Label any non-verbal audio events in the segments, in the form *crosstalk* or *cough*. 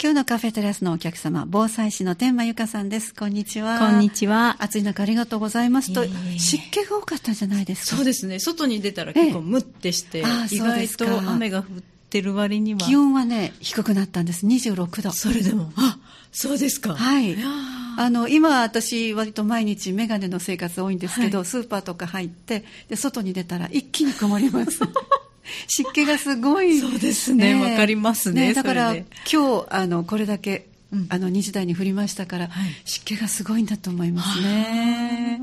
今日のカフェテラスのお客様、防災士の天満由香さんです。こんにちは。こんにちは。暑い中ありがとうございますと、湿気が多かったんじゃないですか？そうですね。外に出たら結構ムッてして、ええ意外と雨が降ってる割には。気温はね、低くなったんです。26度。それでも、あ、そうですか。はいあの、今私割と毎日メガネの生活多いんですけど、はいスーパーとか入って、で、外に出たら一気に曇ります。*laughs* 湿気がすごい。そうですねわかりますねだから今日、あの、これだけ、うんあの、2時台に降りましたから、はい湿気がすごいんだと思いますね。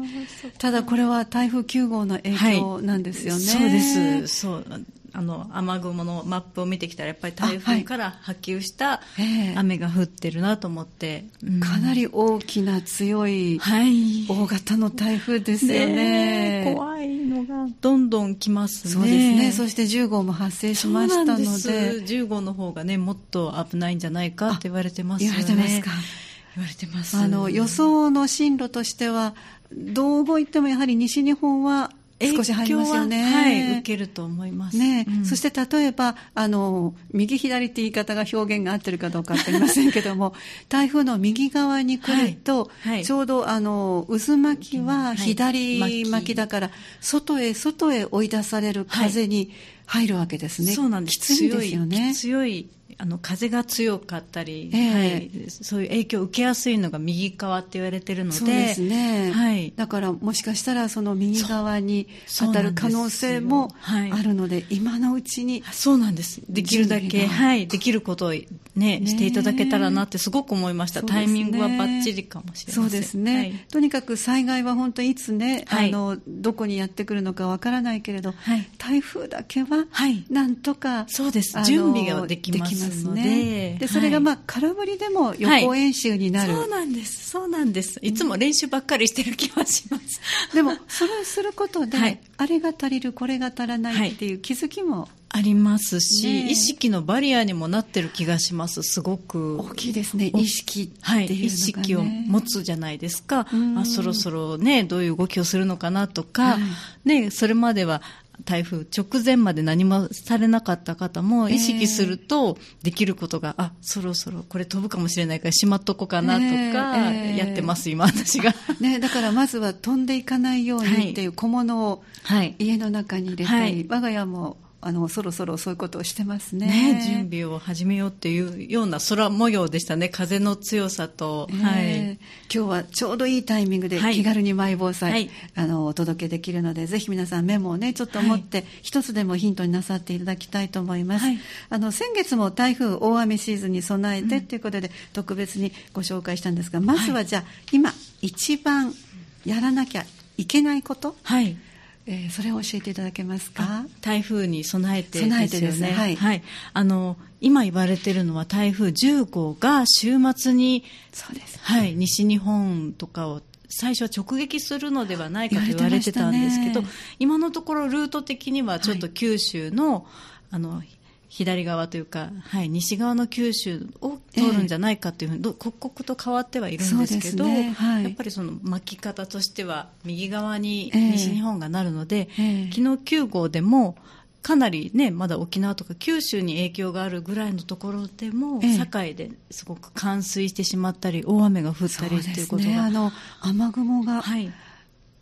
ただこれは台風9号の影響なんですよね。そうです。そう。あの、雨雲のマップを見てきたら、やっぱり台風から波及したええ雨が降ってるなと思って。うんかなり大きな強いはい。大型の台風ですよね。ねえ怖いのがどんどん来ますね。そうですね。そして10号も発生しましたので。そうなんです10号の方がね、もっと危ないんじゃないかって言われてますよね。言われてますか。言われてます。あの、予想の進路としては、どう動いてもやはり西日本は。影響ははい、受けると思います。ね、うんそして例えば、あの、右左って言い方が表現が合ってるかどうかわかりませんけども、*laughs* 台風の右側に来ると、はいはいちょうどあの、渦巻きははい左巻きだから、外へ外へ追い出される風に入るわけですね。そうなんです。きついんですよね。強いあの、風が強かったり、ええ。はい、そういう影響を受けやすいのが右側って言われてるので、そうですね、はい。だからもしかしたらその右側に当たる可能性もそうなんではい。あるので、今のうちにそうなんです。できるだけ、はい、できることをね、ねしていただけたらなってすごく思いました。ね。タイミングはバッチリかもしれません。そうですね、はい。とにかく災害は本当いつね、はい。あのどこにやってくるのかわからないけれど、はい。台風だけははい。なんとか、そうです。あの準備ができますのでねでそれがまあ空振りでも予行演習になる、そうなんです。そうなんです。いつも練習ばっかりしてる気はします。でもそれをすることで、はいあれが足りるこれが足らないっていう気づきもありますし、ね意識のバリアにもなってる気がします。すごく。大きいですね意識っていうのが、ねはい、意識を持つじゃないですか、あそろそろねどういう動きをするのかなとか、はいね、それまでは台風直前まで何もされなかった方もええ。意識するとできることが、あそろそろこれ飛ぶかもしれないからしまっとこうかなとかええ。やってます、今私が。ね、だからまずは飛んでいかないようにっていう小物をはい。家の中に入れたり、はい。我が家もあのそろそろそういうことをしてますね。ね、準備を始めようっていうような空模様でしたね。風の強さと、え。はい。ー今日はちょうどいいタイミングではい。気軽にマイ防災、はい。あのお届けできるのでぜひ皆さんメモをねちょっと持って、一つでもヒントになさっていただきたいと思います、はい。あの先月も台風大雨シーズンに備えてということで、特別にご紹介したんですがまずはじゃあ、今一番やらなきゃいけないこと、はいえーそれを教えていただけますか？台風に備えてですよね。ですはい。あの、今言われてるのは台風10号が週末に、そうです。はい、西日本とかを最初は直撃するのではないかと言われてたんですけど、ね今のところルート的にはちょっと九州の、あの、左側というか、はい、西側の九州を通るんじゃないかというふうに、ど刻々と変わってはいるんですけど、ね。はい。やっぱりその巻き方としては右側にええ。西日本がなるので、ええ。昨日9号でもかなりねまだ沖縄とか九州に影響があるぐらいのところでも、ええ。堺ですごく冠水してしまったり大雨が降ったりっていうことが、ね。あの雨雲がはい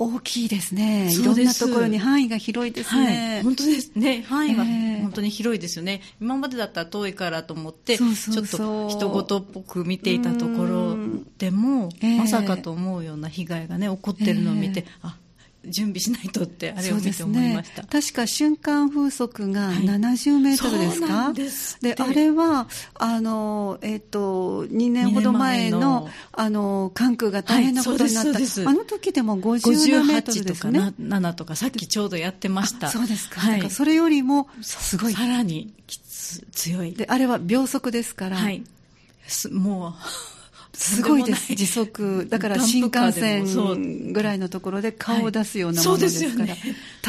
大きいですね、いろんなところに範囲が広いですね、はい、本当ですね。範囲はええ本当に広いですよね、今までだったら遠いからと思ってちょっと人事っぽく見ていたところでも、ええまさかと思うよう。な被害がね起こってるのを見て、ええあ準備しないとってあれを見てそうです思いました。ね、確か瞬間風速がはい。70メートルですか、そうなんであれはあの、えっと2年ほど前のあの関空が大変なことになった、はいあの時でも50メートル58とかですね？7とかさっきちょうどやってました。あそうですか,、はい。だからそれよりもすごい。さらにきつ強い。であれは秒速ですから、はい。すもう、すごいです、時速。だから新幹線ぐらいのところで顔を出すようなはいものですから、立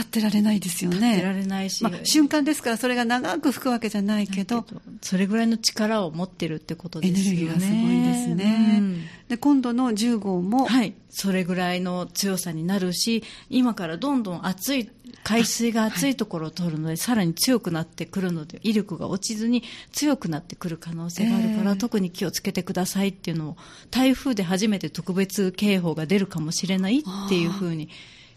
ってられないですよね。立ってられないし。まあ、瞬間ですから、それが長く吹くわけじゃないけど、それぐらいの力を持ってるってことエですよね。ネルギーがすごいんですね。うん。で、今度の10号も、はい。それぐらいの強さになるし、今からどんどん暑い海水が熱いところを通るので、さらに強くなってくるので威力が落ちずに強くなってくる可能性があるから、えー特に気をつけてくださいっていうのを台風で初めて特別警報が出るかもしれないっていうふうに言っ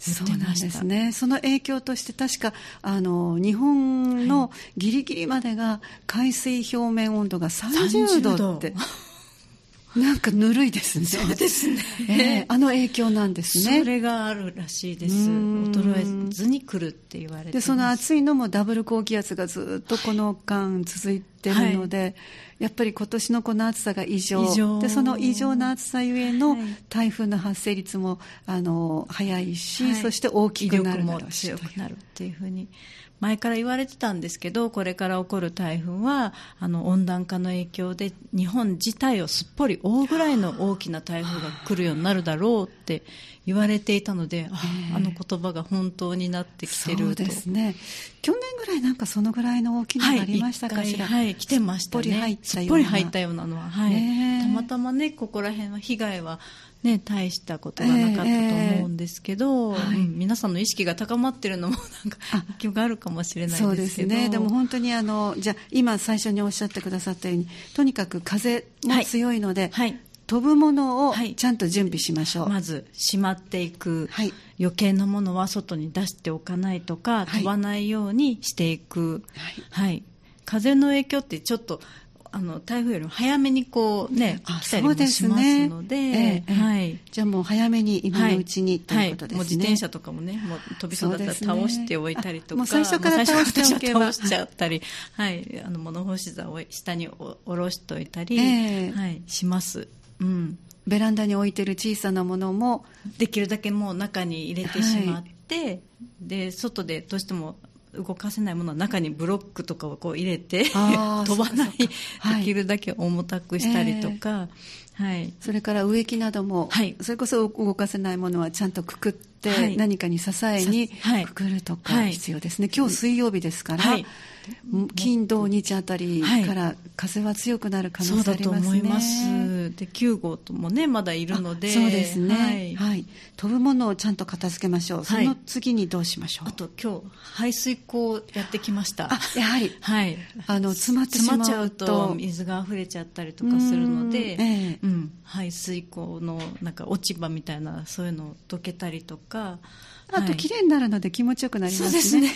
てそうなん。ですね。その影響として確かあの日本のギリギリまでが海水表面温度が30度ってなんかぬるいですね。そうですね *laughs* ええあの影響なんですね。それがあるらしいです。衰えずに来るって言われて。でその暑いのもダブル高気圧がずっとこの間続いてるので、やっぱり今年のこの暑さが異常。でその異常な暑さゆえのはい。台風の発生率もあの早いし、はい。そして大きくなる威力もだろう。し強くなるっていうふうに前から言われてたんですけどこれから起こる台風はあの温暖化の影響で日本自体をすっぽり覆うぐらいの大きな台風が来るようになるだろうって言われていたので、あええ。あの言葉が本当になってきてるとそうですね。去年ぐらいなんかそのぐらいの大きなのがありましたかしら、はい、はい、来てましたね。すっぽり入ったようなぽり入ったようなのは、はい。たまたまね、ここら辺は被害はね、大したことがなかったと思うんですけど、ええはいうん皆さんの意識が高まってるのもなんかあ影響があるかもしれないでけど。ですすね、でも本当にあのじゃあ今最初におっしゃってくださったようにとにかく風も強いので、はい。飛ぶものをはいちゃんと準備しましょう。まず、しまっていく。はい余計なものは外に出しておかないとか、はい飛ばないようにしていく。はいはい。風の影響ってちょっと、あの、台風よりも早めにこうね、あ来たりもしますので、ええええ。はい。じゃあもう早めに今のうちに、ということですね。はい、もう自転車とかもね、もう飛びそうだったら倒しておいたりとか、あもう最初から倒しておけば。倒しちゃったり、はい、あの物干し座を下にお下ろしておいたり、ええ。はい、します。うん。ベランダに置いてる小さなものも、できるだけもう中に入れてしまって、で外でどうしても動かせないものは中にブロックとかをこう入れて *laughs* 飛ばないはい。できるだけ重たくしたりとか、はい。それから植木なども、はい。それこそ動かせないものはちゃんとくくって、はい。何かに支えにくくるとかはい。必要ですね。今日水曜日ですから、はい。金土日あたりから風は強くなる可能性ありますね。思います。で9号ともねまだいるので。あそうですね、ははい。い飛ぶものをちゃんと片付けましょう、はい。その次にどうしましょう？あと今日排水溝やってきました。あやはり。はい。あの詰まってしまちゃうと水が溢れちゃったりとかするので。うんええうん、排水溝のなんか落ち葉みたいなそういうのをどけたりとか。あと綺麗になるので気持ちよくなりますね,、ね。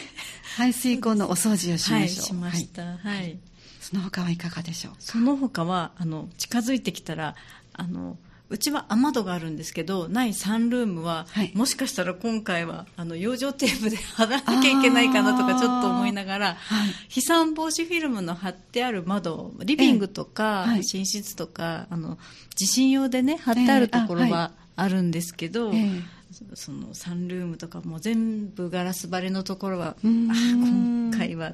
排水溝のお掃除をしはい、ましょう、しました、はい。その他はいかがでしょうその他はあの近づいてきたらあのうちは雨戸があるんですけどないサンルームは、はい。もしかしたら今回はあの養生テープで貼らなきゃいけないかなとかちょっと思いながら、はい。飛散防止フィルムの貼ってある窓リビングとか、寝室とかあの地震用でね貼ってあるところはあるんですけど、ええ。そそのサンルームとかも全部ガラス張りのところはあ今回は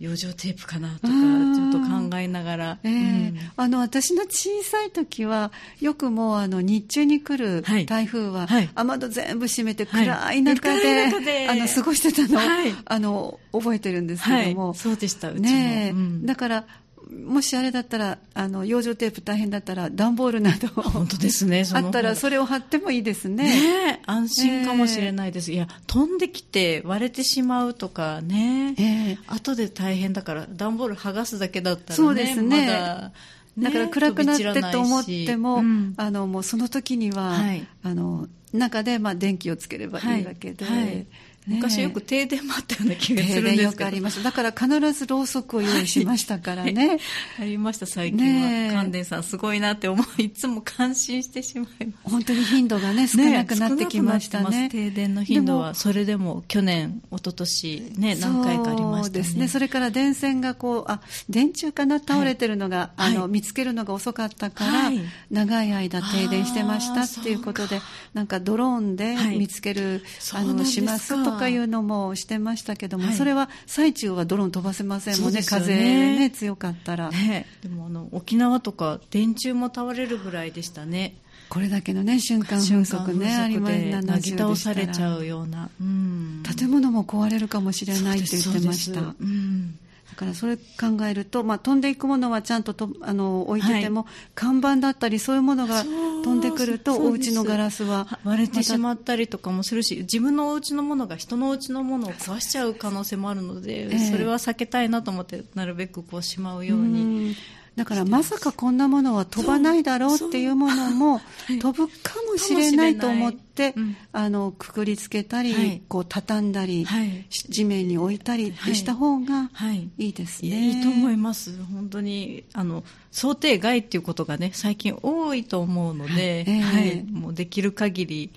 養生テープかなとかちうん。ょっと考えながら、ええ。うん。あの私の小さい時はよくもうあの日中に来るはい。台風は、はい。雨戸全部閉めてはい暗い中で,、*laughs* 暗い。あの過ごしてたのを、はい。あの覚えてるんですけはい。ども、そうでしたうちも、ねえ、うん。だからもしあれだったらあの養生テープ大変だったら段ボールなど本当ですね *laughs* あったらそれを貼ってもいいですね。ねえ安心かもしれないです、いや飛んできて割れてしまうとかね、ええ。後で大変だから段ボール剥がすだけだったらねそうですね。まだねだから暗くなってと思っても、うん。あのもうその時には、はい。あの中でまあ電気をつければいいわけで、はいはい。ね昔よく停電もあったような気がするんですけど。くありましただから必ずろうそくを用意しましたからね、*laughs* ありました最近は。関電さんすごいなって思う。いつも感心してしまいます。本当に頻度がね少なくなってきましたね。少なくなってます。停電の頻度ではそれでも去年一昨年ね何回かありましたねですね。それから電線がこうあ電柱かな倒れてるのが、はい。あの見つけるのが遅かったから、はい。長い間停電してましたっていうことでなんかドローンではい。見つける、あのしますとかいうのもしてましたけども、はい。それは最中はドローン飛ばせませんもんねね。風ね強かったら、ね。でもあの沖縄とか電柱も倒れるぐらいでしたね。これだけのね瞬間風速ねありまで70なぎ倒されちゃうような、うん、建物も壊れるかもしれないって言ってました。そうん。だからそれ考えると、まあ、飛んでいくものはちゃんととあの置いてても、はい、看板だったりそういうものが飛んでくるとお家のガラスは割れてしまったりとかもするし自分のお家のものが人のお家のものを壊しちゃう可能性もあるので、えー、それは避けたいなと思ってなるべくこうしまうように。だからまさかこんなものは飛ばないだろうっていうものも飛ぶかもしれないと思って、あのくくりつけたり、はい、こう畳んだり、はい、地面に置いたりした方がい。いですね、はい、いいと思います。本当にあの想定外っていうことがね最近多いと思うので、えー、はい、もうできる限り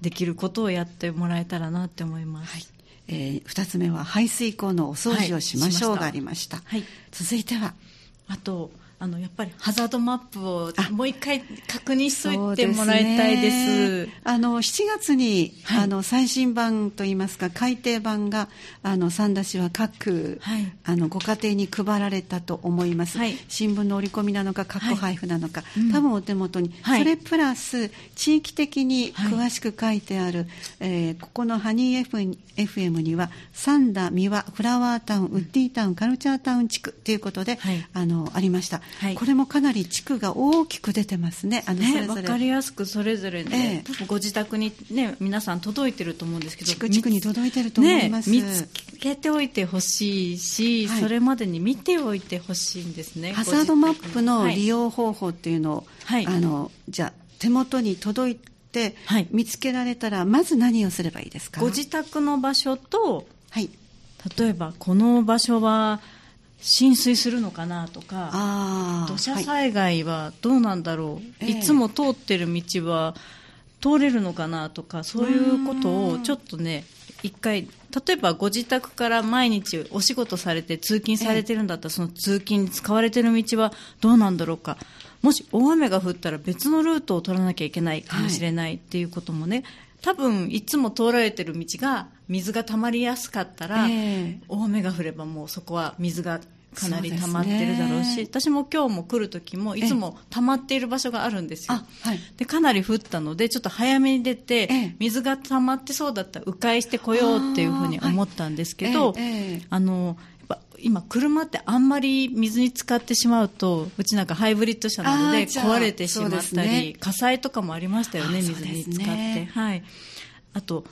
できることをやってもらえたらなって思います、はい。えー、2つ目は排水溝のお掃除をしましょうがありました,、はい、続いてはあとあのやっぱりハザードマップをもう一回確認しといてもらいたいです。ね、あの7月に、はい、あの最新版といいますか改訂版があの三田市は各、はい、あのご家庭に配られたと思います。はい、新聞の折り込みなのか過去配布なのか、多分お手元に、それプラス地域的に詳しく書いてある、えー、ここのハニー FM には三田三輪フラワータウンウッディタウンカルチャータウン地区ということで、あのありました。はい、これもかなり地区が大きく出てますね、あのね分かりやすくそれぞれね、えー、多分ご自宅に、ね、皆さん届いてると思うんですけど、地区地区に届いてると思います、ね、見つけておいてほしいし、はい、それまでに見ておいてほしいんですね、ハザードマップの利用方法っていうのを、はい、あのじゃ手元に届いて、はい、見つけられたら、まず何をすればいいですか？ご自宅の場所と、はい、例えばこの場所は、浸水するのかなとか土砂災害はどうなんだろう、はい、いつも通ってる道は通れるのかなとかそういうことをちょっとね一回例えばご自宅から毎日お仕事されて通勤されてるんだったらその通勤に使われてる道はどうなんだろうか。もし大雨が降ったら別のルートを取らなきゃいけないかもしれないっていうこともね、はい多分いつも通られてる道が水が溜まりやすかったら、えー、大雨が降ればもうそこは水がかなり溜まってるだろうし、ね、私も今日も来る時もいつも溜まっている場所があるんですよ、はい、でかなり降ったのでちょっと早めに出て、水が溜まってそうだったら迂回してこようっていうふうに思ったんですけど、あの今車ってあんまり水に浸かってしまうとうちなんかハイブリッド車なので壊れてしまったり、ね、火災とかもありましたよね水に浸かって、ね、はい。あと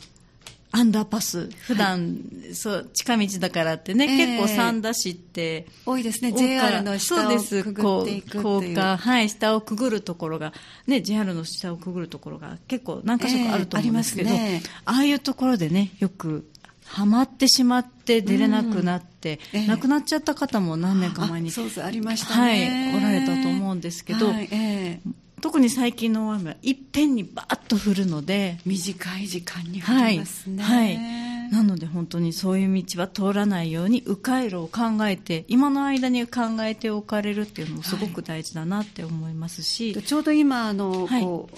アンダーパス。普段、はい、そう近道だからってね、えー、結構三田市って多いですね。JR の下をくぐっていく高架。はい下をくぐるところが。ね JR の下をくぐるところが結構何か所かあると思うんですけど、えーあね、ああいうところでねよくはまってしまって出れなくなって、うんえ。ー、亡くなっちゃった方も何年か前にそうそうありましたね、はい、おられたと思うんですけど、はいえー特に最近の大雨はいっぺんにバーッと降るので短い時間に降りますね、はい、はい、なので本当にそういう道は通らないように迂回路を考えて今の間に考えておかれるっていうのもすごく大事だなって思いますし、はい、ちょうど今あの、はい、こう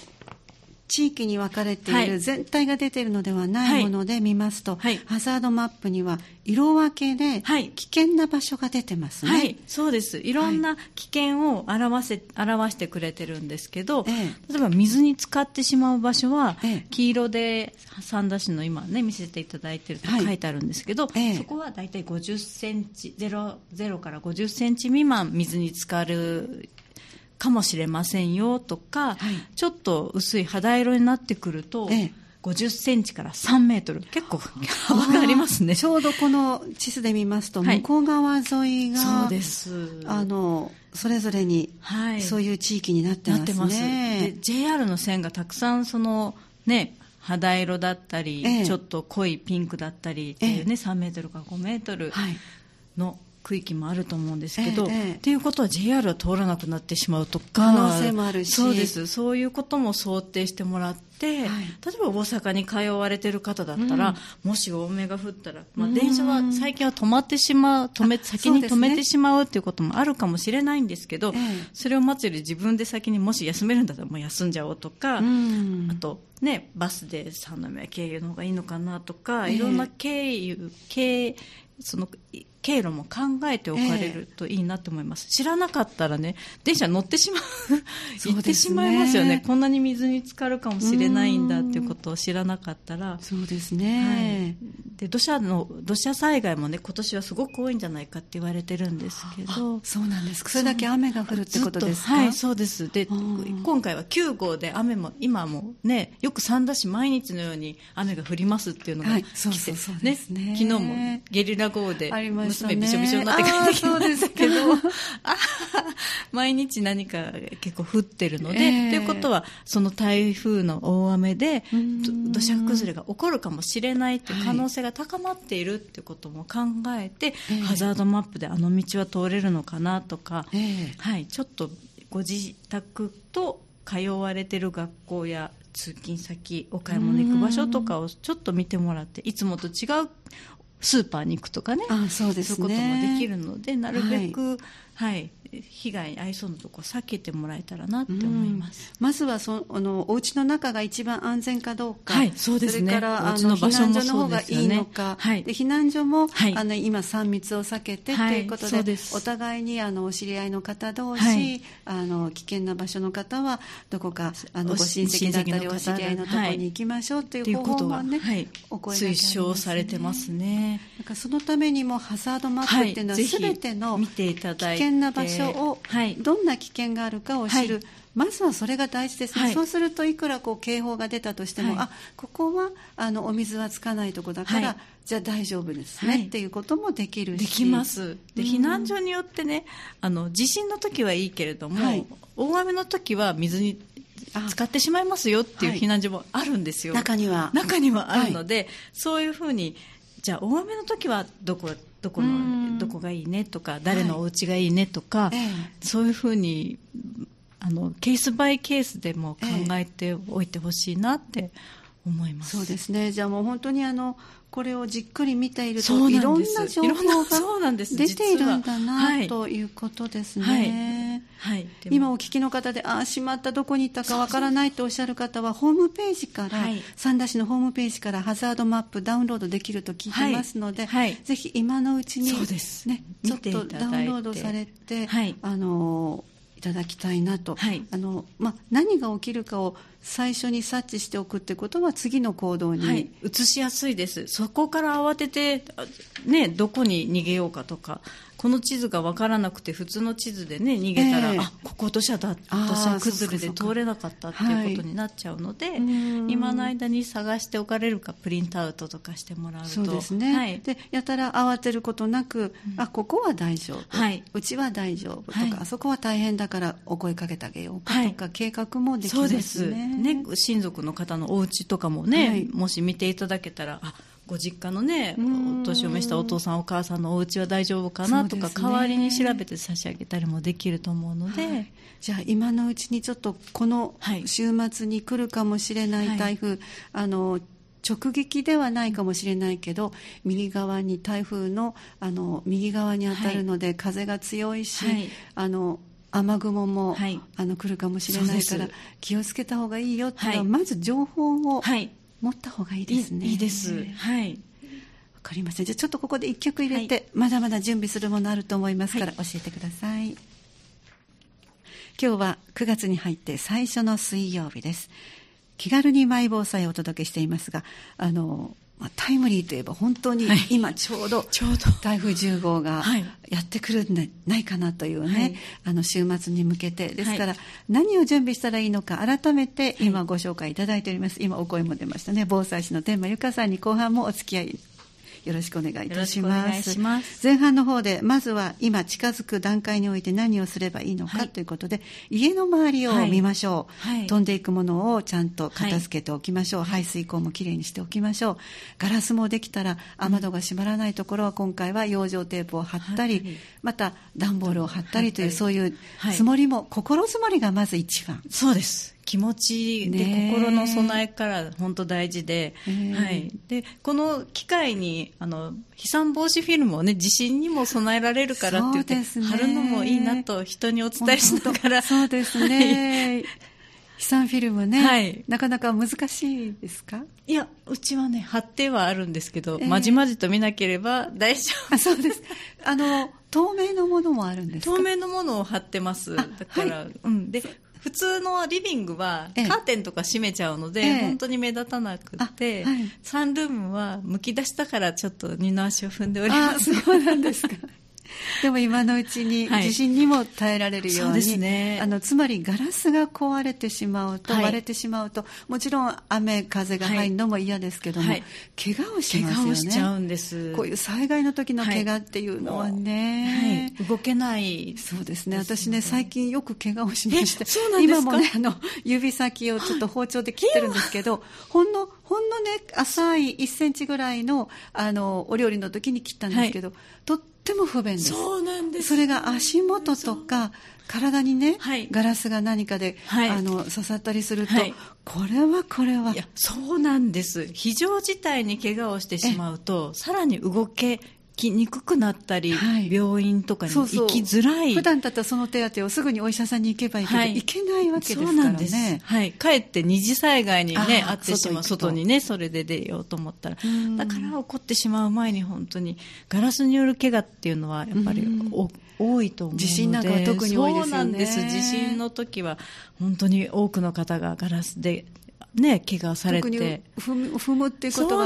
地域に分かれている、全体が出ているのではないもので見ますと、はい、ハザードマップには色分けで危険な場所が出てますね、はい、そうです。いろんな危険を表せ表してくれてるんですけど、例えば水に浸かってしまう場所は、黄色で三田市の今ね見せていただいてると書いてあるんですけど、そこは大体50センチ 0, 0から50センチ未満水に浸かるかもしれませんよとか、はい、ちょっと薄い肌色になってくると、ええ、50センチから3メートル結構幅がありますね。ちょうどこの地図で見ますと、向こう側沿いがそうです。あのそれぞれに、はい、そういう地域になってますね。ます。で JR の線がたくさんそのね肌色だったり、ええ、ちょっと濃いピンクだったりっていうね、ええ、3メートルから5メートルの区域もあると思うんですけど、ええっていうことは JR は通らなくなってしまうとか可能性もあるし。そうです。そういうことも想定してもらって、はい、例えば大阪に通われてる方だったら、うん、もし多めが降ったら、まあ、電車は最近は止まってしまう止め先に止めてしまうっていうこともあるかもしれないんですけど、それを待つより自分で先にもし休めるんだったらもう休んじゃおうとか、うん、あとね、バスで三宮経由の方がいいのかなとか、いろんな経由経その経路も考えておかれるといいなと思います、えー、知らなかったらね電車乗ってしまう。*laughs* 行ってしまいますよね。こんなに水に浸かるかもしれないんだっていうことを知らなかったら。そうですね、はい、で土砂の土砂災害もね今年はすごく多いんじゃないかって言われてるんですけど。そうなんですそれだけ雨が降るってことですか？はいそうです。で今回は9号で雨も今もねよく三田市毎日のように雨が降りますっていうのが来て、ね、ね、昨日もゲリラ豪雨で娘びしょびしょになって帰ってきましたけど。*laughs* 毎日何か結構降ってるので、えー、ということはその台風の大雨で土砂崩れが起こるかもしれないという可能性が高まっているってことも考えて、はい、ハザードマップであの道は通れるのかなとか、えー、はい、ちょっとご自宅と通われてる学校や通勤先お買い物行く場所とかをちょっと見てもらっていつもと違うスーパーに行くとかねあそうです、ね、そういうこともできるのでなるべく、はい、はい被害に遭いそうなところ避けてもらえたらなって思います、まずはそあのお家の中が一番安全かどうか、はい、そうですね、それからあの避難所の方がいいのか、はい、で避難所も、はい、あの今、3密を避けてということで,、お互いにあのお知り合いの方同士、あの危険な場所の方はどこかあのご親戚だったりお知り合いのところに行きましょうという方法もね、はい、お声がけ、ね、推奨されてますね。なんかそのためにもハザードマップっていうのは、すべての危険な場所を、はい。どんな危険があるかを知る、はい、まずはそれが大事ですね、はい、そうするといくらこう警報が出たとしても、はい、あここはあのお水はつかないとこだから、じゃあ大丈夫ですね、っていうこともできるし。できます。で避難所によってねあの地震の時はいいけれども、大雨の時は水に使ってしまいますよっていう避難所もあるんですよ、中には。中にはあるので、そういうふうにじゃあ大雨の時はどこどこのどこがいいねとか誰のお家がいいねとか、はい、そういうふうにあのケースバイケースでも考えておいてほしいなって思います、そうですね。じゃあもう本当にあのこれをじっくり見ているといろんな情報が出ているんだなということですね。はい、はい、今お聞きの方で、ああ、しまった、どこに行ったかわからないとおっしゃる方は、ホームページから、はい、三田市のホームページからハザードマップダウンロードできると聞いてますので、はい、ぜひ今のうちに、ね、ちょっとダウンロードされて、あのただきたいなと、はい、あのま何が起きるかを最初に察知しておくってことは次の行動に、はい、移しやすいです。そこから慌てて、ね、どこに逃げようかとかこの地図が分からなくて普通の地図でね逃げたら、えー、あここ土砂だ土砂崩れで通れなかったっていうことになっちゃうので、はい、今の間に探しておかれるかプリントアウトとかしてもらうと。そうですね、はい、でやたら慌てることなく、うん、あここは大丈夫、はい、うちは大丈夫とか、はい、あそこは大変だからお声かけてあげようかとか、計画もできますね。ね。親族の方のお家とかもね、もし見ていただけたらあご実家のねお年を召したお父さんお母さんのお家は大丈夫かなとか、ね、代わりに調べて差し上げたりもできると思うので、はい、じゃあ今のうちにちょっとこの週末に来るかもしれない台風、はい、あの直撃ではないかもしれないけど右側に台風のあの右側に当たるので、はい、風が強いし、あの雨雲も、はい、あの来るかもしれないから気をつけた方がいいよっていうのは、まず情報を、はい持った方がいいですね。いいです。はい。わかりません。じゃあちょっとここで一曲入れて、はい、まだまだ準備するものあると思いますから、教えてください。今日は9月に入って最初の水曜日です。気軽にマイ防災をお届けしていますが、あの、まあ、タイムリーといえば本当に今ちょうど台風10号がやってくるんじゃないかなというね、はい、あの週末に向けて。ですから何を準備したらいいのか改めて今ご紹介いただいております、今お声も出ましたね。防災士の天満由香さんに後半もお付き合いよろしくお願いいたします。前半の方でまずは今近づく段階において何をすればいいのか、はい、ということで家の周りを見ましょう、はい。はい、飛んでいくものをちゃんと片付けておきましょう、排水溝もきれいにしておきましょう。ガラスもできたら雨戸が閉まらないところは今回は養生テープを貼ったり、また段ボールを貼ったりというそういうつもりも、心づもりがまず一番。そうです気持ちで、心の備えから本当大事で,、はい、でこの機会にあの飛散防止フィルムをね地震にも備えられるからって言って、ね、貼るのもいいなと人にお伝えしながら。そうですね、*laughs* はい。飛飛散フィルムね、はい、なかなか難しいですか？いやうちはね貼ってはあるんですけど、えー、まじまじと見なければ大丈夫。そうです。あの透明のものもあるんです透明のものを貼ってます。だから、はい、うん。で普通のリビングはカーテンとか閉めちゃうので、ええ、本当に目立たなくて、はい、サンルームはむき出したからちょっと二の足を踏んでおります。そうなんですか *laughs* でも今のうちに地震にも耐えられるように、はいね、あのつまりガラスが壊れてしまうと、割れてしまうともちろん雨風が入るのも嫌ですけども、はい、怪我をしますよね。しちゃうんです。こういう災害の時の怪我っていうのはね、動けない。そうですね。私ね最近よく怪我をしまして今もねあの指先をちょっと包丁で切ってるんですけどほんのほんのね浅い1センチぐらいのあのお料理の時に切ったんですけど、とってっても不便です。そうなんです。それが足元とか体にね、はい、ガラスが何かで、はい、あの刺さったりすると、はい、これはこれは。いやそうなんです。非常事態に怪我をしてしまうとさらに動けきにくくなったり、はい、病院とかに行きづらい。普段だったらその手当をすぐにお医者さんに行けばいいけど、はい、行けないわけですからね。はい、かえって二次災害にねあってしまう外にねそれで出ようと思ったら。だから起こってしまう前に本当にガラスによる怪我っていうのはやっぱり多いと思うので。地震なんかは特に多いですよね。そうなんです。地震の時は本当に多くの方がガラスでね、怪我されて。踏む踏むっていうことが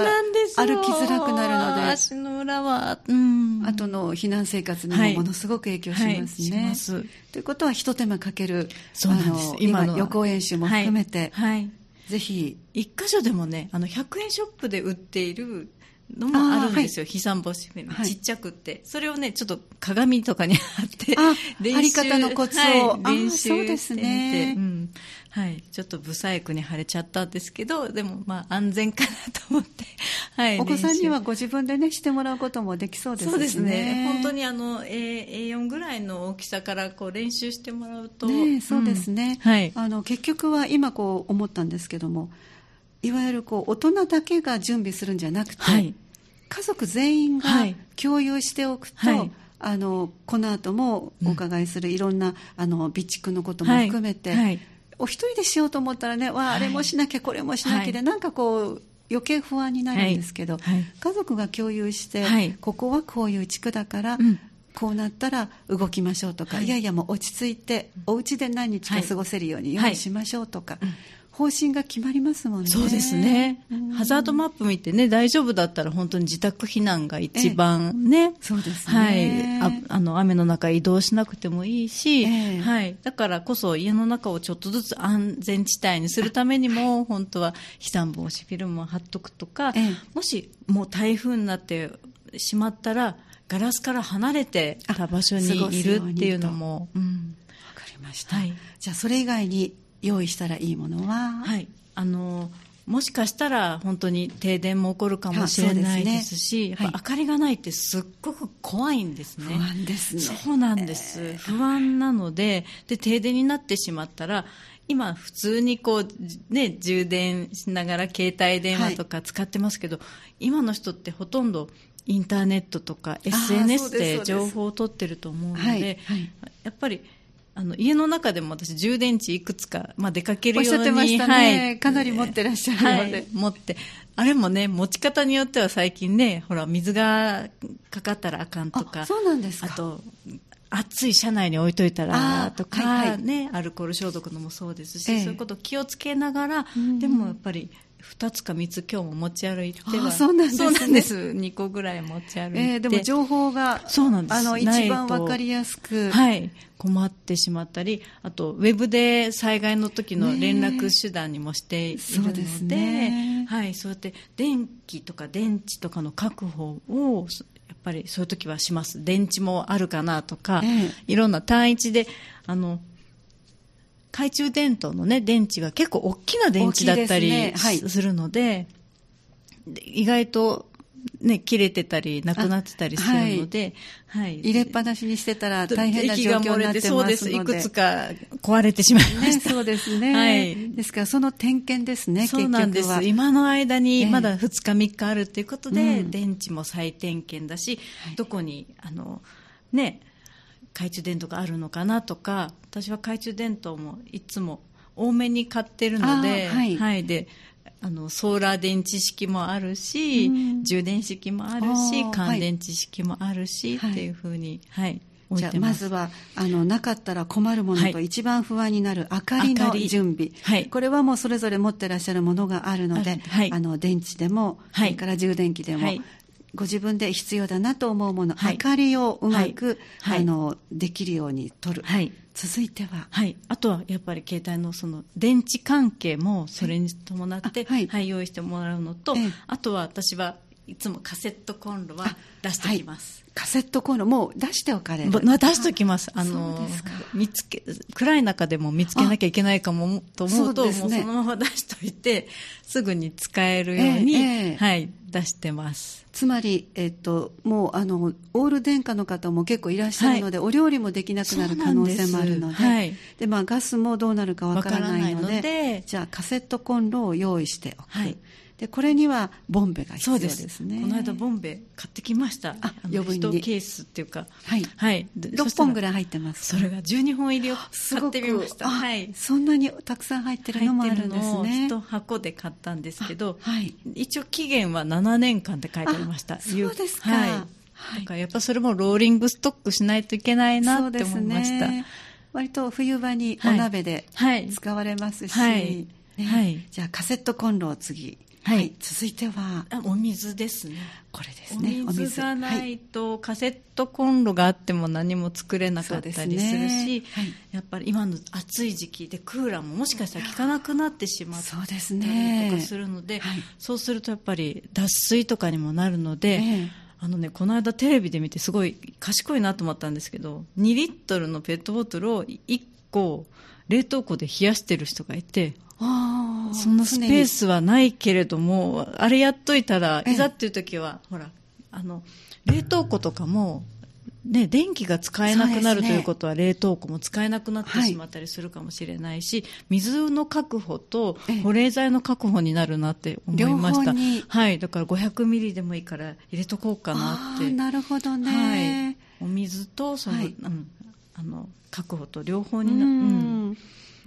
歩きづらくなるので。足の裏は、うん。後の避難生活にもものすごく影響しますね。はいはい、す。ということは、一手間かける、そうなんです。今の予行演習も含めて、はい、はい、ぜひ。一箇所でもね、あの、100円ショップで売っているのもあるんですよ、飛散防止フィルム、ちっちゃくって、それをね、ちょっと鏡とかに貼って、貼り方のコツを、練習してみて、うん、はい、ちょっと不細工に腫れちゃったんですけどでもまあ安全かなと思って、*laughs* はい、お子さんにはご自分でねしてもらうこともできそうですね。そうですね。本当にあの A A4 ぐらいの大きさからこう練習してもらうと、ね、そうですね、うん、はい、あの結局は今こう思ったんですけどもいわゆるこう大人だけが準備するんじゃなくて、はい、家族全員が共有しておくと、はい、あのこの後もお伺いするいろんな、うん、あの備蓄のことも含めて、はいお一人でしようと思ったらね、わあ、あれもしなきゃ、これもしなきゃで、なんかこう、余計不安になるんですけど、家族が共有して、ここはこういう地区だから、こうなったら動きましょうとか、い、やいやもう落ち着いて、お家で何日か過ごせるように用意しましょうとか、方針が決まりますもんね。そうですね。ハザードマップ見てね、大丈夫だったら本当に自宅避難が一番ね。そうですね。はい。ああの、雨の中移動しなくてもいいし、えー、はい。だからこそ家の中をちょっとずつ安全地帯にするためにも、本当は飛散防止フィルムを貼っとくとか、えー、もしもう台風になってしまったら、ガラスから離れてた場所にいるっていうのも、うん。わかりました。はい。じゃあそれ以外に用意したらいいものは、はい、あのもしかしたら本当に停電も起こるかもしれないですし、ね、明かりがないってすっごく怖いんですね。不安ですね。そうなんです。不安なので、で、停電になってしまったら、今普通にこう、ね、充電しながら携帯電話とか使ってますけど、はい、今の人ってほとんどインターネットとか SNS で情報を取ってると思うので、はいはい、やっぱりあの家の中でも私充電池いくつか、まあ、出かけるようにおっしゃってましたね、はい、かなり持ってらっしゃるので、はい、持って。あれもね持ち方によっては最近ねほら水がかかったらあかんとかそうなんですあと暑い車内に置いといたらとか、はいはい、ね、アルコール消毒のもそうですし、ええ、そういうこと気をつけながら、でもやっぱり2つか3つ今日も持ち歩いては。そうなんです、ね、そうなんです。2個ぐらい持ち歩いて、えー、でも情報がそうなんです。あの一番わかりやすく。はい。困ってしまったりあとウェブで災害の時の連絡手段にもしているので,、ね、はい、そうやって電気とか電池とかの確保をやっぱりそういう時はします。電池もあるかなとか、えー、いろんな単一であの懐中電灯のね、電池が結構大きな電池だったりするので、で意外とね、切れてたり、なくなってたりするので、はい、はい、入れっぱなしにしてたら大変な状況になってますので。そうです。いくつか壊れてしまいました。ね、そうですね。はい。ですから、その点検ですね、そうなんです。今の間にまだ2日3日あるということで、えー、電池も再点検だし、はい、どこに、あの、ね、懐中電灯があるのかなとか私は懐中電灯もいつも多めに買ってるので、はい、はい、であのソーラー電池式もあるし、うん、充電式もあるし乾電池式もあるし、はい、っていうふうに、はい、じゃあまずはあのなかったら困るものと一番不安になる明かりの準備、はい、これはもうそれぞれ持ってらっしゃるものがあるので、はい、あの電池でも、それから充電器でも、ご自分で必要だなと思うもの、明かりをうまく、あのできるように取る。続いては、はい、あとはやっぱり携帯のその電池関係もそれに伴って、はい、はい、用意してもらうのと、ええ、あとは私はいつもカセットコンロは出しておきます。カセットコンロもう出しておかれる。出しておきます。あの見つけ暗い中でも見つけなきゃいけないかもと思うとそ、ね、もうそのまま出しておいて *laughs* すぐに使えるように、えーえー、はい出してます。つまり、えっと、もうあのオール電化の方も結構いらっしゃるので、はい、お料理もできなくなる可能性もあるのではい、でまあ、ガスもどうなるかわからないのでじゃあカセットコンロを用意しておく、はい、でこれにはボンベが必要ですね。この間ボンベ買ってきました。あ余分に。ケースっていうか。はい、はい、6本ぐらい入ってます。それが12本入りを買ってみました。はい、そんなにたくさん入ってるのもあるんですね。一箱で買ったんですけど、はい、一応期限は7年間って書いてありましたそうですか、はい。だからやっぱそれもローリングストックしないといけないなって思いました、ね、割と冬場にお鍋で使われますし、はい、ね、はい、じゃあカセットコンロを次はい、続いては。お水ですね。これですね。お水。がないと、はい、カセットコンロがあっても何も作れなかったりするし、ね。はい、やっぱり今の暑い時期でクーラーももしかしたら効かなくなってしまったりとかするので、そうするとやっぱり脱水とかにもなるので、あのね、この間テレビで見てすごい賢いなと思ったんですけど2リットルのペットボトルを1個冷凍庫で冷やしてる人がいてそんなスペースはないけれどもあれやっといたらいざっていう時はほらあの冷凍庫とかもね、電気が使えなくなるということは冷凍庫も使えなくなってしまったりするかもしれないし、はい、水の確保と保冷剤の確保になるなって思いました。はいだから500ミリでもいいから入れとこうかなって。なるほどね、はい、お水とその、はい、うん、あの確保と両方にな,、うん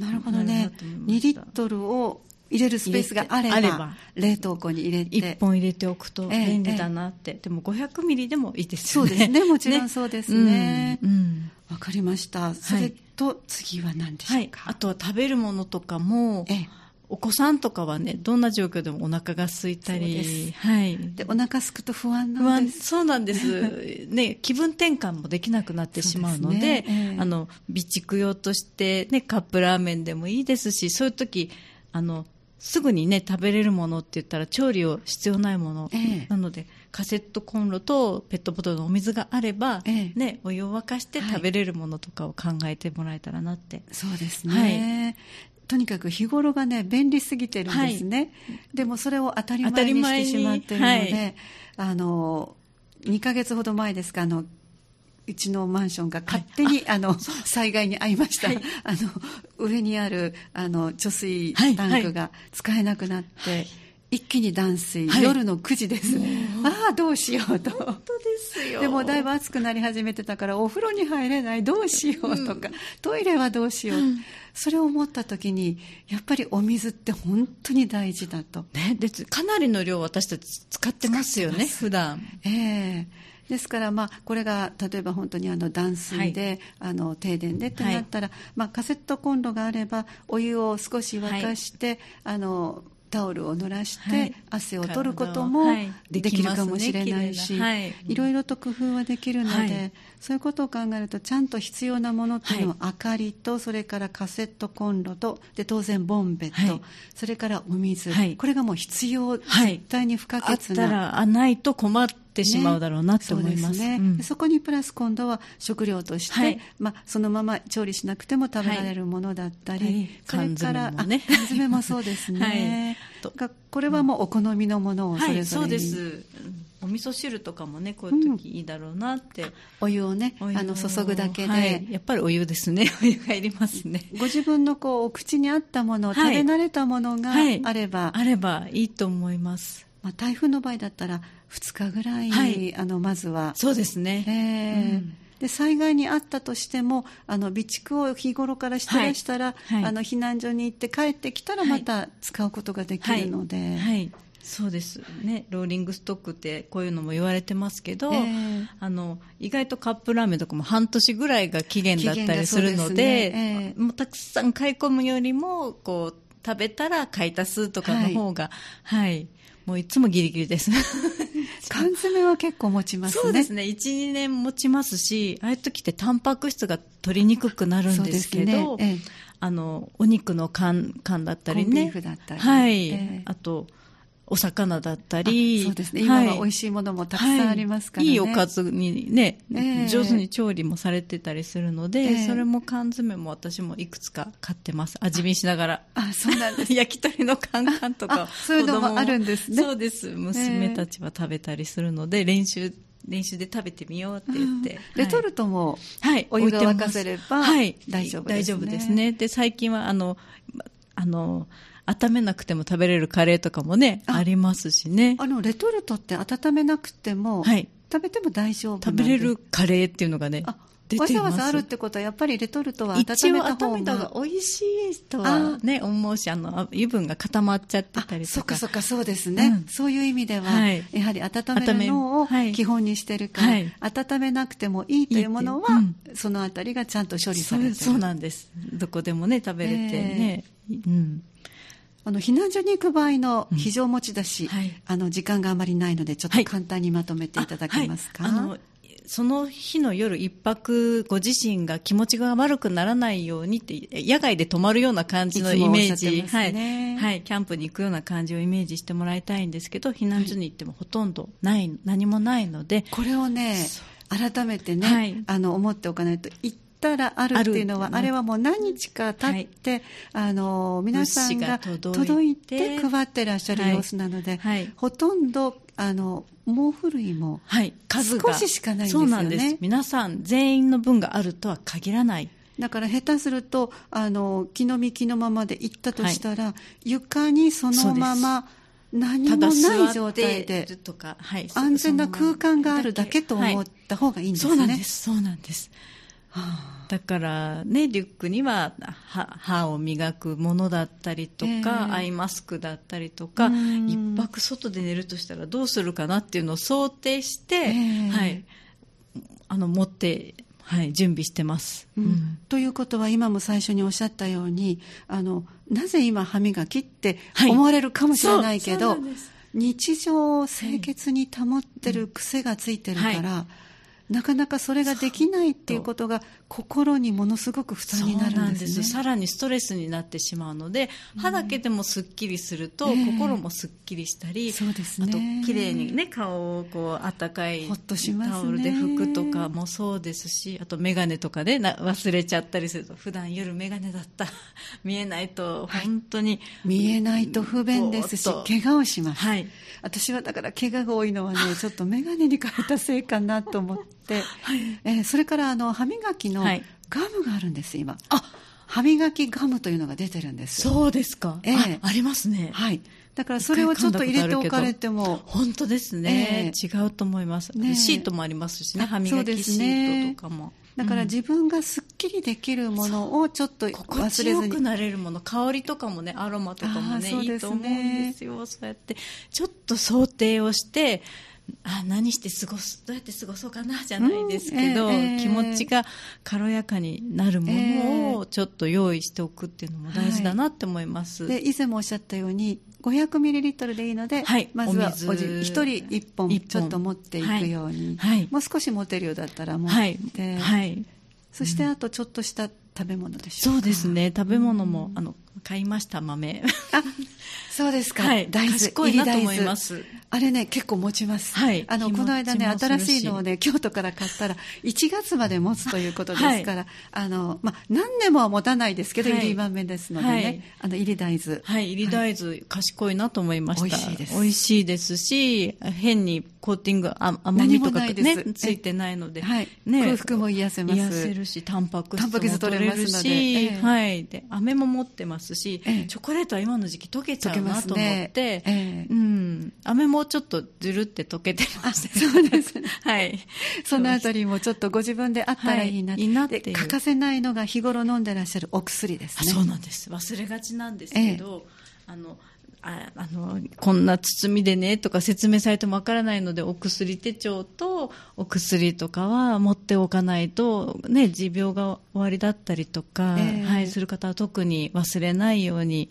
なるほどね。2リットルを入れるスペースがあれば冷凍庫に入れて。1本入れておくと便利だなって、ええ、でも500ミリでもいいですよね。そうですね。もちろんそうですね。わ、うん。うん、かりました。それと次は何でしょうか、はい、あとは食べるものとかも、ええお子さんとかはねどんな状況でもお腹が空いたりはい、でお腹空くと不安なんです。そうなんです。*laughs* ね気分転換もできなくなってしまうので、ね。えー、あの備蓄用としてねカップラーメンでもいいですしそういう時あのすぐにね食べれるものって言ったら調理を必要ないもの、えー、なのでカセットコンロとペットボトルのお水があれば、えー、ね、お湯を沸かして食べれるものとかを考えてもらえたらなって、はい、そうですね、はいとにかく日頃がね便利すぎてるんですね、はい、でもそれを当たり前にしてしまってるので、はい、あの2か月ほど前ですかあのうちのマンションが勝手に、はい、あの災害に遭いました、はい、あの上にあるあの貯水タンクが使えなくなって、はい、一気に断水、夜の9時です、ああどうしようと。本当ですよ。でもだいぶ暑くなり始めてたからお風呂に入れないどうしようとか、うん、トイレはどうしよう、うん。それを思った時にやっぱりお水って本当に大事だと、ね、でかなりの量私たち使ってますよね普段。ええ。ー、ですから、まあ、これが例えば本当にあの断水で、はい、あの停電でってなったら、はい、まあ、カセットコンロがあればお湯を少し沸かして、はい、あのタオルを濡らして汗を取ることもできるかもしれな。い。し、いろいろと工夫はできるので、そういうことを考えるとちゃんと必要なものっていうのは明かりとそれからカセットコンロとで当然ボンベと、それからお水、これがもう必要、絶対に不可欠な。あったらないと困ってしまうだろうなって思います,、ね、そそこにプラス今度は食料として、まあ、そのまま調理しなくても食べられるものだったり、それから缶詰もそうですね、*laughs* これはもうお好みのものをそれぞれに、そうです。お味噌汁とかもねこういう時いいだろうなって、うん、お湯をねあの注ぐだけで、はい、やっぱりお湯ですね。*laughs* お湯がいりますね。ご自分のこうお口に合ったもの、はい、食べ慣れたものがあれば、あればいいと思います。まあ、台風の場合だったら2日ぐらい、はい、あのまずは。そうですね、えー、うん。で災害にあったとしてもあの備蓄を日頃からしてらしたら、はい。はい、あの避難所に行って帰ってきたらまた使うことができるので。はい。そうですね。ローリングストックってこういうのも言われてますけど、えー、あの意外とカップラーメンとかも半年ぐらいが期限だったりするので、ね。えー、もうたくさん買い込むよりもこう食べたら買い足すとかの方が、はい、はい、もういつもギリギリです。*laughs* 缶詰は結構持ちますね。そうですね。1、2年持ちますし、ああいう時ってタンパク質が取りにくくなるんですけど、ねええ、あの、お肉の缶、缶だったりね。はい。え、あと、お魚だったり。そうですね。今は美味しいものもたくさんありますからね。はい、いいおかずにね、えー、上手に調理もされてたりするので、えー、それも缶詰も私もいくつか買ってます。味見しながら。あ、そうなんです。*laughs* 焼き鳥のカンカンとか。そういうのもあるんですね。そうです。娘たちは食べたりするので、練習練習で食べてみようって言って、レトルトも、はい、お湯が沸かせれば、はい、大丈夫ですね。大丈夫ですね。で最近はあのあの温めなくても食べれるカレーとかもねあ。りますしね。あのレトルトって温めなくても、はい、食べても大丈夫食べれるカレーっていうのがねわざわざあるってことは、やっぱりレトルトは温めた方が。温めた方が美味しいとはね、思うし、あの、油分が固まっちゃってたりとか。そっかそっか、そうですね、うん、そういう意味では、はい、やはり温めるのを基本にしてるから、はい、温めなくてもいいというものは、うん、そのあたりがちゃんと処理されてる。そうなんです。どこでもね、食べれてね。えー、うんあの避難所に行く場合の非常持ち出し、うんはい、あの時間があまりないのでちょっと簡単にまとめていただけますか、はい、あのその日の夜一泊ご自身が気持ちが悪くならないようにって野外で泊まるような感じのイメージ、ね、はい、はい、キャンプに行くような感じをイメージしてもらいたいんですけど避難所に行ってもほとんどない、何もないので。これをね改めてね、はい、あの思っておかないと行ったらあるっていうのは、あれはもう何日か経って、はい、あの皆さんが届いて配ってらっしゃる様子なので、はい。はい、ほとんどあの毛布類も少ししかないんですよね、そうなんです。皆さん全員の分があるとは限らない。だから下手するとあの気の身気のままで行ったとしたら、床にそのまま何もない状態で安全な空間があるだけと思った方がいいんですね、そうなんです。そうなんですだからねリュックには歯を磨くものだったりとか、えー、アイマスクだったりとか一泊外で寝るとしたらどうするかなっていうのを想定して、えー、はい、あの持ってはい、準備してます、うん、ということは今も最初におっしゃったようにあのなぜ今歯磨きって思われるかもしれないけど、はい、日常清潔に保ってる癖がついてるから、はいなかなかそれができないっていうことが心にものすごく負担になるんですね。さらにストレスになってしまうので歯だけでもすっきりすると、心もすっきりしたり、そうですね、あと綺麗にね顔をこうあったかいタオルで拭くとかもそうですしあと眼鏡とかで、ね、忘れちゃったりすると普段夜眼鏡だった *laughs* 見えないと本当に、はい、見えないと不便ですし怪我をします、はい、私はだから怪我が多いのはねちょっと眼鏡に変えたせいかなと思って、はい、えー、それからあの歯磨きのガムがあるんです今。あ。歯磨きガムというのが出てるんですそうですか、えー、ありますね。はい。だからそれをちょっと入れておかれても。本当ですね、えー、違うと思います、ね、シートもありますしね。歯磨きシートとかも、だから自分がすっきりできるものをちょっと忘れずに、心地よくなれるもの。香りとかもねアロマとかもね、ね、いいと思うんですよ。そうやって。ちょっと想定をしてあ何して過ごすどうやって過ごそうかなじゃないですけど、うんえー、気持ちが軽やかになるものをちょっと用意しておくっていうのも大事だなって思います、はい、で以前もおっしゃったように500ミリリットルでいいので、はい、まずはおじ1人1本ちょっと持っていくように、はい、もう少し持てるようだったら持って、はい。そしてあとちょっとした食べ物でしょうそうですね。食べ物も、あの買いました豆。あそうですか、はい、大豆賢いなと思います。あれね結構持ちます、はい、あのこの間ね新しいのをね京都から買ったら1月まで持つということですから、はい、あのまあ、何年もは持たないですけど、はい、入り豆ですのでね、はい、あの入り大豆。はい入り大豆、賢いなと思いました。美味しいです。美味しいですし変にコーティングあ甘みとかねついてないので、はい。ね、空腹も癒せます。癒せるしタンパク質も取れるし、はい、で飴も持ってますし、チョコレートは今の時期溶けちゃうなと思って、ねえー、うん、飴もちょっとずるって溶けてました、ね、そうですね。はい。そのあたりもちょっとご自分であったらいいな,、はい、いいなって欠かせないのが日頃飲んでらっしゃるお薬ですね。そうなんです。忘れがちなんですけど、えー、あの、ああのこんな包みでねとか説明されてもわからないのでお薬手帳とお薬とかは持っておかないと、ね、持病が終わりだったりとか、えー、はい、する方は特に忘れないように。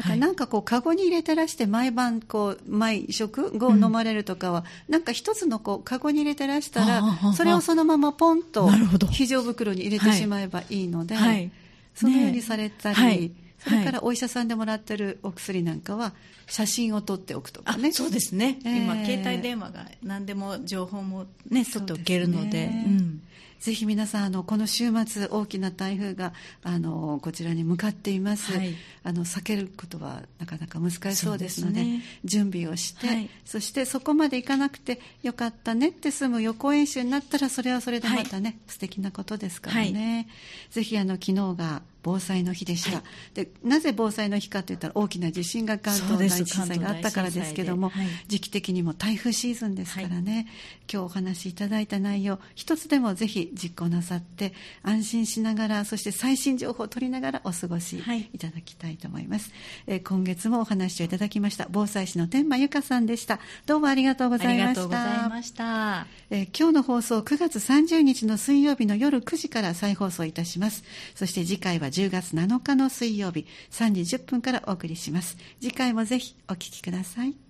だからなんかこう、カゴに入れてらして、毎晩こう、毎食後飲まれるとかは、うん、なんか一つのこう、カゴに入れてらしたら、それをそのままポンと、非常袋に入れてしまえばいいので、はい、そのようにされたり、ねはい。それからお医者さんでもらってるお薬なんかは写真を撮っておくとかね。そうですね、えー、今携帯電話が何でも情報もね撮っておけるので、ね、うん、ぜひ皆さんあのこの週末大きな台風があのこちらに向かっています、はい、あの避けることはなかなか難しそうですので、ね、準備をして、はい、そしてそこまで行かなくてよかったねって済む予行演習になったらそれはそれでまたね、はい、素敵なことですからね、ぜひあの昨日が防災の日でした、はい、でなぜ防災の日かといったら大きな地震が関東大震災があったからですけども、はい、時期的にも台風シーズンですからね、はい、今日お話しいただいた内容一つでもぜひ実行なさって安心しながらそして最新情報を取りながらお過ごしい。ただきたいと思います、えー、今月もお話をいただきました防災士の天満由香さんでした。どうもありがとうございました。えー、今日の放送9月30日の水曜日の夜9時から再放送いたします。そして次回は10月7日の水曜日3時10分からお送りします。次回もぜひお聴きください。